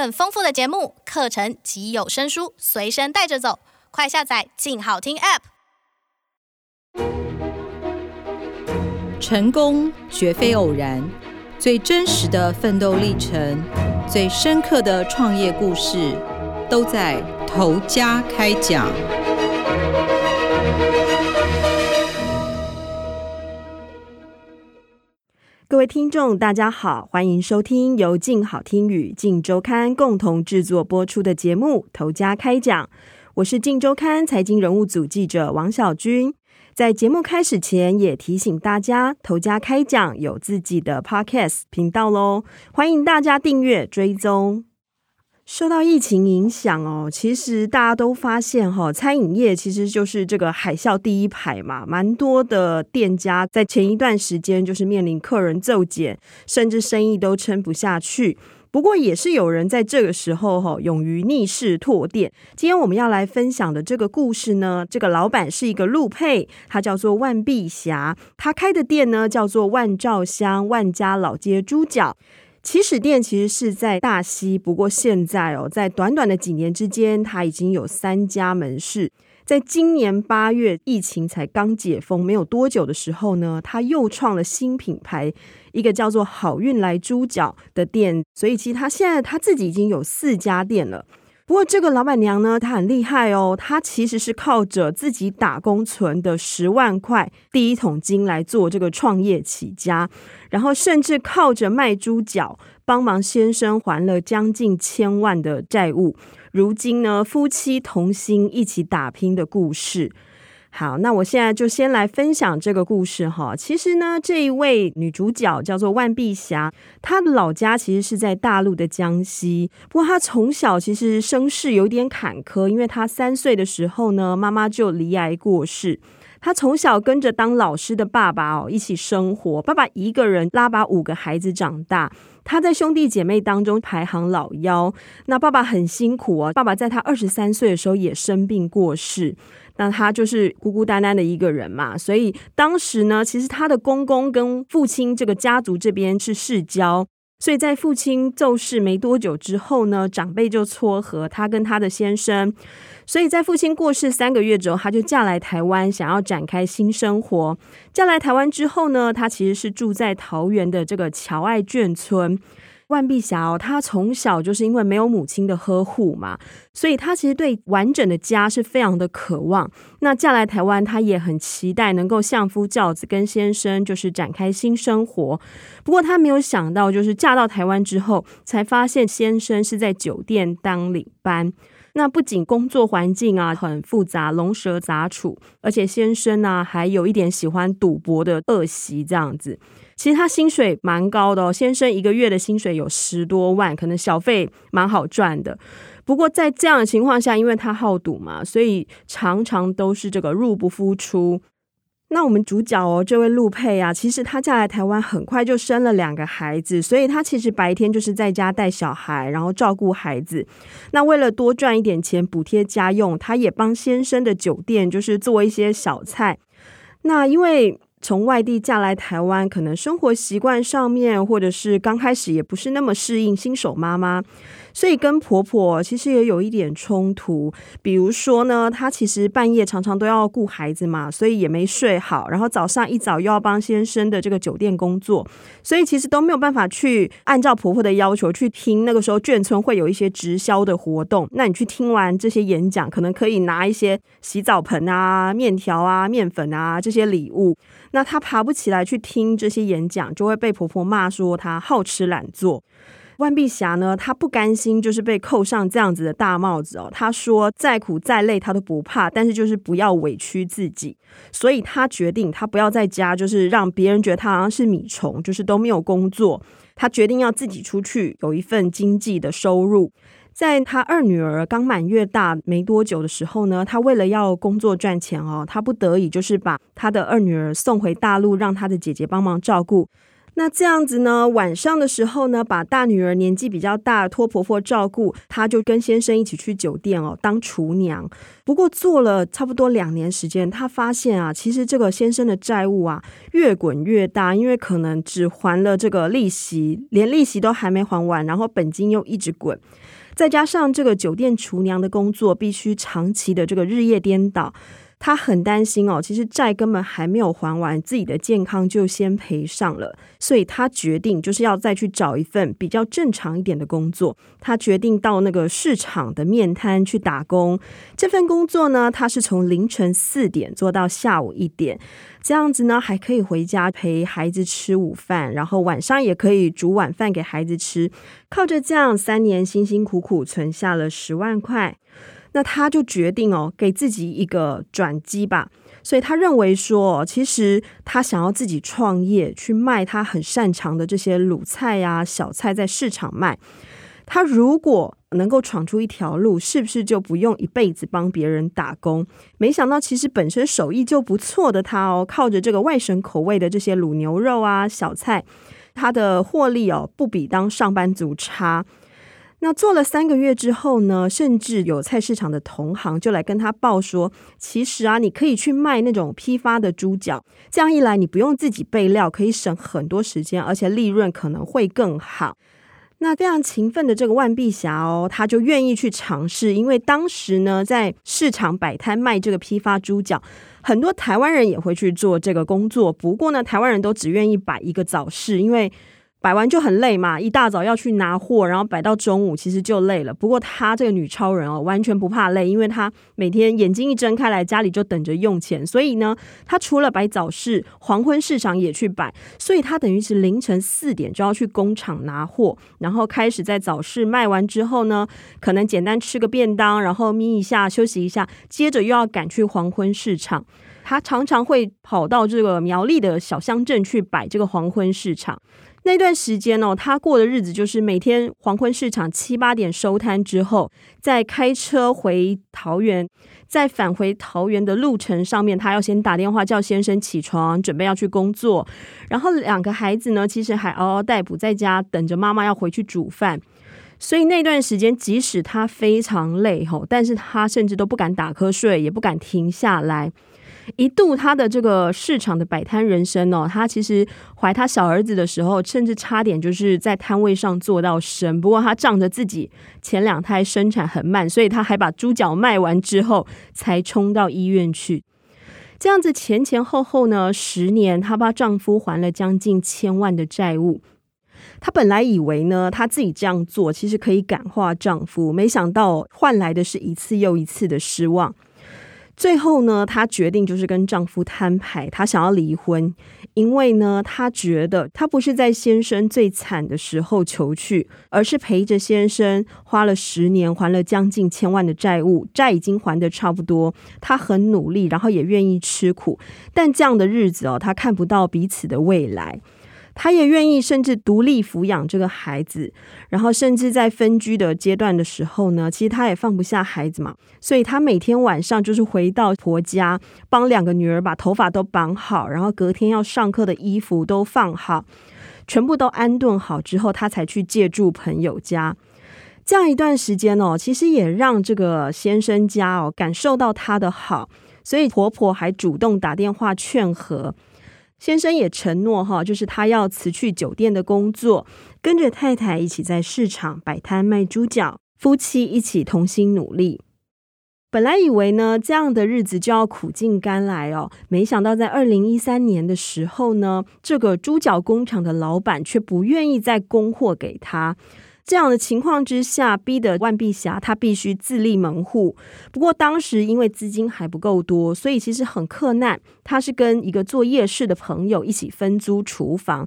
更丰富的节目、课程及有声书随身带着走，快下载“静好听 ”App。成功绝非偶然，最真实的奋斗历程、最深刻的创业故事，都在头家开讲。各位听众，大家好，欢迎收听由静好听与静周刊共同制作播出的节目《投家开讲》，我是静周刊财经人物组记者王小军。在节目开始前，也提醒大家，《投家开讲》有自己的 Podcast 频道喽，欢迎大家订阅追踪。受到疫情影响哦，其实大家都发现哈，餐饮业其实就是这个海啸第一排嘛，蛮多的店家在前一段时间就是面临客人骤减，甚至生意都撑不下去。不过也是有人在这个时候哈，勇于逆势拓店。今天我们要来分享的这个故事呢，这个老板是一个陆配，他叫做万碧霞，他开的店呢叫做万兆香万家老街猪脚。起始店其实是在大溪，不过现在哦，在短短的几年之间，它已经有三家门市。在今年八月，疫情才刚解封没有多久的时候呢，他又创了新品牌，一个叫做“好运来猪脚”的店。所以，其实他现在他自己已经有四家店了。不过，这个老板娘呢，她很厉害哦，她其实是靠着自己打工存的十万块第一桶金来做这个创业起家，然后甚至靠着卖猪脚帮忙先生还了将近千万的债务。如今呢，夫妻同心一起打拼的故事。好，那我现在就先来分享这个故事哈。其实呢，这一位女主角叫做万碧霞，她的老家其实是在大陆的江西。不过她从小其实身世有点坎坷，因为她三岁的时候呢，妈妈就罹癌过世。她从小跟着当老师的爸爸哦一起生活，爸爸一个人拉把五个孩子长大。她在兄弟姐妹当中排行老幺。那爸爸很辛苦哦，爸爸在她二十三岁的时候也生病过世。那他就是孤孤单单的一个人嘛，所以当时呢，其实他的公公跟父亲这个家族这边是世交，所以在父亲骤逝没多久之后呢，长辈就撮合他跟他的先生，所以在父亲过世三个月之后，他就嫁来台湾，想要展开新生活。嫁来台湾之后呢，他其实是住在桃园的这个乔爱眷村。万碧霞哦，她从小就是因为没有母亲的呵护嘛，所以她其实对完整的家是非常的渴望。那嫁来台湾，她也很期待能够相夫教子，跟先生就是展开新生活。不过她没有想到，就是嫁到台湾之后，才发现先生是在酒店当领班。那不仅工作环境啊很复杂，龙蛇杂处，而且先生呢、还有一点喜欢赌博的恶习，这样子。其实他薪水蛮高的哦，先生一个月的薪水有十多万，可能小费蛮好赚的。不过在这样的情况下，因为他好赌嘛，所以常常都是这个入不敷出。那我们主角哦，这位陆佩啊，其实她嫁来台湾很快就生了两个孩子，所以她其实白天就是在家带小孩，然后照顾孩子。那为了多赚一点钱补贴家用，她也帮先生的酒店就是做一些小菜。那因为从外地嫁来台湾，可能生活习惯上面，或者是刚开始也不是那么适应新手妈妈，所以跟婆婆其实也有一点冲突。比如说呢，她其实半夜常常都要顾孩子嘛，所以也没睡好，然后早上一早又要帮先生的这个酒店工作，所以其实都没有办法去按照婆婆的要求去听。那个时候眷村会有一些直销的活动，那你去听完这些演讲，可能可以拿一些洗澡盆啊、面条啊、面粉啊这些礼物。那她爬不起来去听这些演讲，就会被婆婆骂说她好吃懒做。万碧霞呢，她不甘心，就是被扣上这样子的大帽子哦。她说再苦再累她都不怕，但是就是不要委屈自己。所以她决定，她不要在家，就是让别人觉得她好像是米虫，就是都没有工作。她决定要自己出去有一份经济的收入。在她二女儿刚满月大没多久的时候呢，她为了要工作赚钱哦，她不得已就是把她的二女儿送回大陆，让她的姐姐帮忙照顾。那这样子呢，晚上的时候呢，把大女儿年纪比较大，托婆婆照顾，她就跟先生一起去酒店哦当厨娘。不过做了差不多两年时间，她发现啊，其实这个先生的债务啊越滚越大，因为可能只还了这个利息，连利息都还没还完，然后本金又一直滚，再加上这个酒店厨娘的工作必须长期的这个日夜颠倒。他很担心哦，其实债根本还没有还完，自己的健康就先赔上了，所以他决定就是要再去找一份比较正常一点的工作。他决定到那个市场的面摊去打工。这份工作呢，他是从凌晨四点做到下午一点，这样子呢还可以回家陪孩子吃午饭，然后晚上也可以煮晚饭给孩子吃。靠着这样三年辛辛苦苦存下了十万块。那他就决定哦，给自己一个转机吧。所以他认为说，其实他想要自己创业，去卖他很擅长的这些卤菜呀、小菜，在市场卖。他如果能够闯出一条路，是不是就不用一辈子帮别人打工？没想到，其实本身手艺就不错的他哦，靠着这个外省口味的这些卤牛肉啊、小菜，他的获利哦，不比当上班族差。那做了三个月之后呢，甚至有菜市场的同行就来跟他报说，其实啊，你可以去卖那种批发的猪脚，这样一来，你不用自己备料，可以省很多时间，而且利润可能会更好。那非常勤奋的这个万碧霞哦，他就愿意去尝试，因为当时呢，在市场摆摊卖这个批发猪脚，很多台湾人也会去做这个工作，不过呢，台湾人都只愿意摆一个早市，因为。摆完就很累嘛，一大早要去拿货，然后摆到中午，其实就累了。不过她这个女超人哦，完全不怕累，因为她每天眼睛一睁开来，家里就等着用钱。所以呢，她除了摆早市，黄昏市场也去摆。所以她等于是凌晨四点就要去工厂拿货，然后开始在早市卖完之后呢，可能简单吃个便当，然后眯一下休息一下，接着又要赶去黄昏市场。她常常会跑到这个苗栗的小乡镇去摆这个黄昏市场。那段时间哦，他过的日子就是每天黄昏市场七八点收摊之后，再开车回桃园，在返回桃园的路程上面，他要先打电话叫先生起床，准备要去工作。然后两个孩子呢，其实还嗷嗷待哺在家，等着妈妈要回去煮饭。所以那段时间，即使他非常累吼，但是他甚至都不敢打瞌睡，也不敢停下来。一度他的这个市场的摆摊人生哦，他其实怀他小儿子的时候，甚至差点就是在摊位上做到生。不过他仗着自己前两胎生产很慢，所以他还把猪脚卖完之后才冲到医院去。这样子前前后后呢，十年，她帮丈夫还了将近千万的债务。她本来以为呢，她自己这样做其实可以感化丈夫，没想到换来的是一次又一次的失望。最后呢，她决定就是跟丈夫摊牌，她想要离婚，因为呢，她觉得她不是在先生最惨的时候求去，而是陪着先生花了十年，还了将近千万的债务，债已经还的差不多，她很努力，然后也愿意吃苦，但这样的日子哦，她看不到彼此的未来。她也愿意，甚至独立抚养这个孩子，然后甚至在分居的阶段的时候呢，其实她也放不下孩子嘛，所以她每天晚上就是回到婆家，帮两个女儿把头发都绑好，然后隔天要上课的衣服都放好，全部都安顿好之后，她才去借住朋友家。这样一段时间哦，其实也让这个先生家哦感受到她的好，所以婆婆还主动打电话劝和。先生也承诺哈，就是他要辞去酒店的工作，跟着太太一起在市场摆摊卖猪脚，夫妻一起同心努力。本来以为呢，这样的日子就要苦尽甘来哦，没想到在二零一三年的时候呢，这个猪脚工厂的老板却不愿意再供货给他。这样的情况之下，逼得万碧霞她必须自立门户。不过当时因为资金还不够多，所以其实很困难。她是跟一个做夜市的朋友一起分租厨房。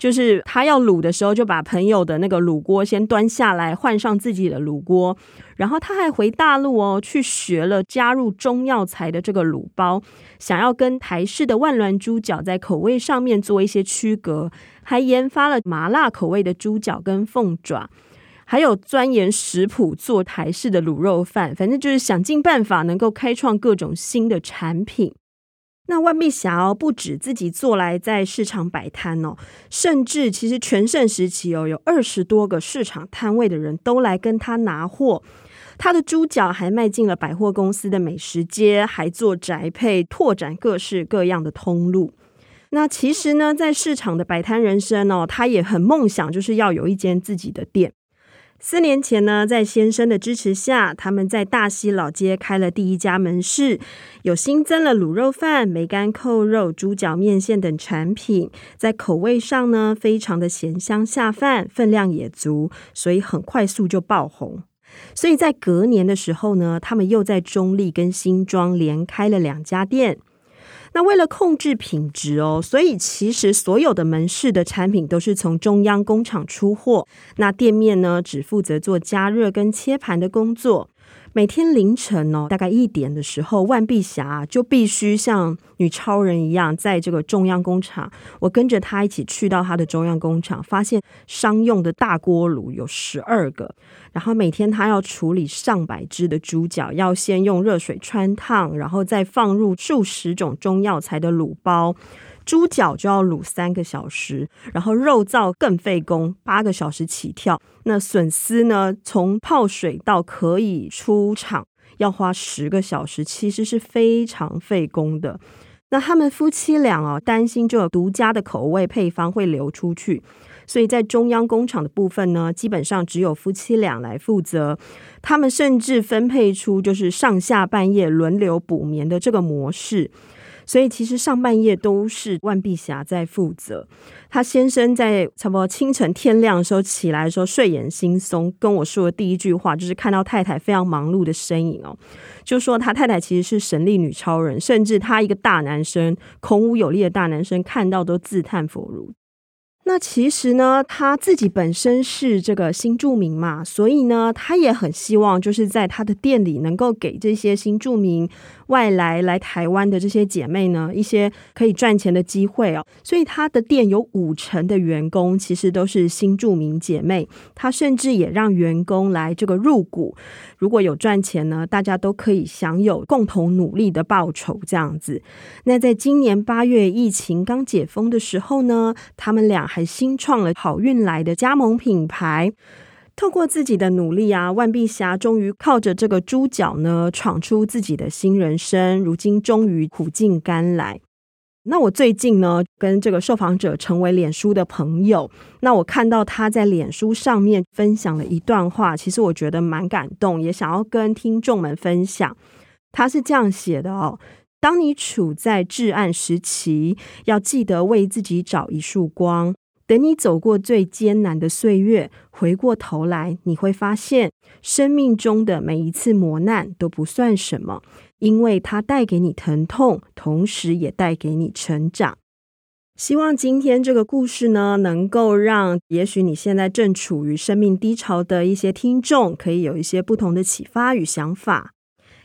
就是他要卤的时候，就把朋友的那个卤锅先端下来，换上自己的卤锅。然后他还回大陆哦，去学了加入中药材的这个卤包，想要跟台式的万峦猪脚在口味上面做一些区隔，还研发了麻辣口味的猪脚跟凤爪，还有钻研食谱做台式的卤肉饭。反正就是想尽办法能够开创各种新的产品。那万碧霞哦，不止自己做来在市场摆摊哦，甚至其实全盛时期哦，有二十多个市场摊位的人都来跟他拿货。他的猪脚还卖进了百货公司的美食街，还做宅配，拓展各式各样的通路。那其实呢，在市场的摆摊人生哦，他也很梦想，就是要有一间自己的店。四年前呢，在先生的支持下，他们在大溪老街开了第一家门市，有新增了卤肉饭、梅干扣肉、猪脚面线等产品，在口味上呢，非常的咸香下饭，分量也足，所以很快速就爆红。所以在隔年的时候呢，他们又在中坜跟新庄连开了两家店。那为了控制品质哦，所以其实所有的门市的产品都是从中央工厂出货，那店面呢，只负责做加热跟切盘的工作。每天凌晨哦，大概一点的时候，万碧霞就必须像女超人一样，在这个中央工厂，我跟着她一起去到她的中央工厂，发现商用的大锅炉有十二个，然后每天她要处理上百只的猪脚，要先用热水穿烫，然后再放入数十种中药材的卤包。猪脚就要卤三个小时，然后肉燥更费工，八个小时起跳。那笋丝呢，从泡水到可以出厂要花十个小时，其实是非常费工的。那他们夫妻俩哦，担心这个独家的口味配方会流出去，所以在中央工厂的部分呢，基本上只有夫妻俩来负责。他们甚至分配出就是上下半夜轮流补眠的这个模式。所以其实上半夜都是万碧霞在负责。她先生在差不多清晨天亮的时候起来的时候，睡眼惺忪，跟我说的第一句话就是看到太太非常忙碌的身影哦，就说他太太其实是神力女超人，甚至他一个大男生，孔武有力的大男生看到都自叹弗如。那其实呢，他自己本身是这个新住民嘛，所以呢，他也很希望就是在他的店里能够给这些新住民。外来来台湾的这些姐妹呢，一些可以赚钱的机会哦，所以他的店有五成的员工其实都是新住民姐妹，她甚至也让员工来这个入股，如果有赚钱呢，大家都可以享有共同努力的报酬这样子。那在今年八月疫情刚解封的时候呢，他们俩还新创了好运来的加盟品牌。透过自己的努力啊，万碧霞终于靠着这个猪脚呢，闯出自己的新人生。如今终于苦尽甘来。那我最近呢，跟这个受访者成为脸书的朋友。那我看到他在脸书上面分享了一段话，其实我觉得蛮感动，也想要跟听众们分享。他是这样写的哦：当你处在至暗时期，要记得为自己找一束光。等你走过最艰难的岁月，回过头来，你会发现，生命中的每一次磨难都不算什么，因为它带给你疼痛，同时也带给你成长。希望今天这个故事呢，能够让也许你现在正处于生命低潮的一些听众，可以有一些不同的启发与想法。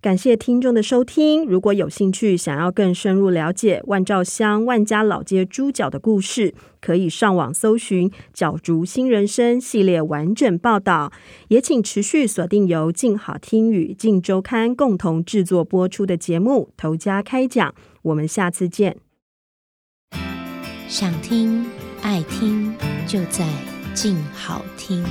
感谢听众的收听。如果有兴趣，想要更深入了解万兆乡万家老街猪脚的故事，可以上网搜寻《脚足新人生》系列完整报道。也请持续锁定由静好听与静周刊共同制作播出的节目《头家开讲》。我们下次见。想听爱听，就在静好听。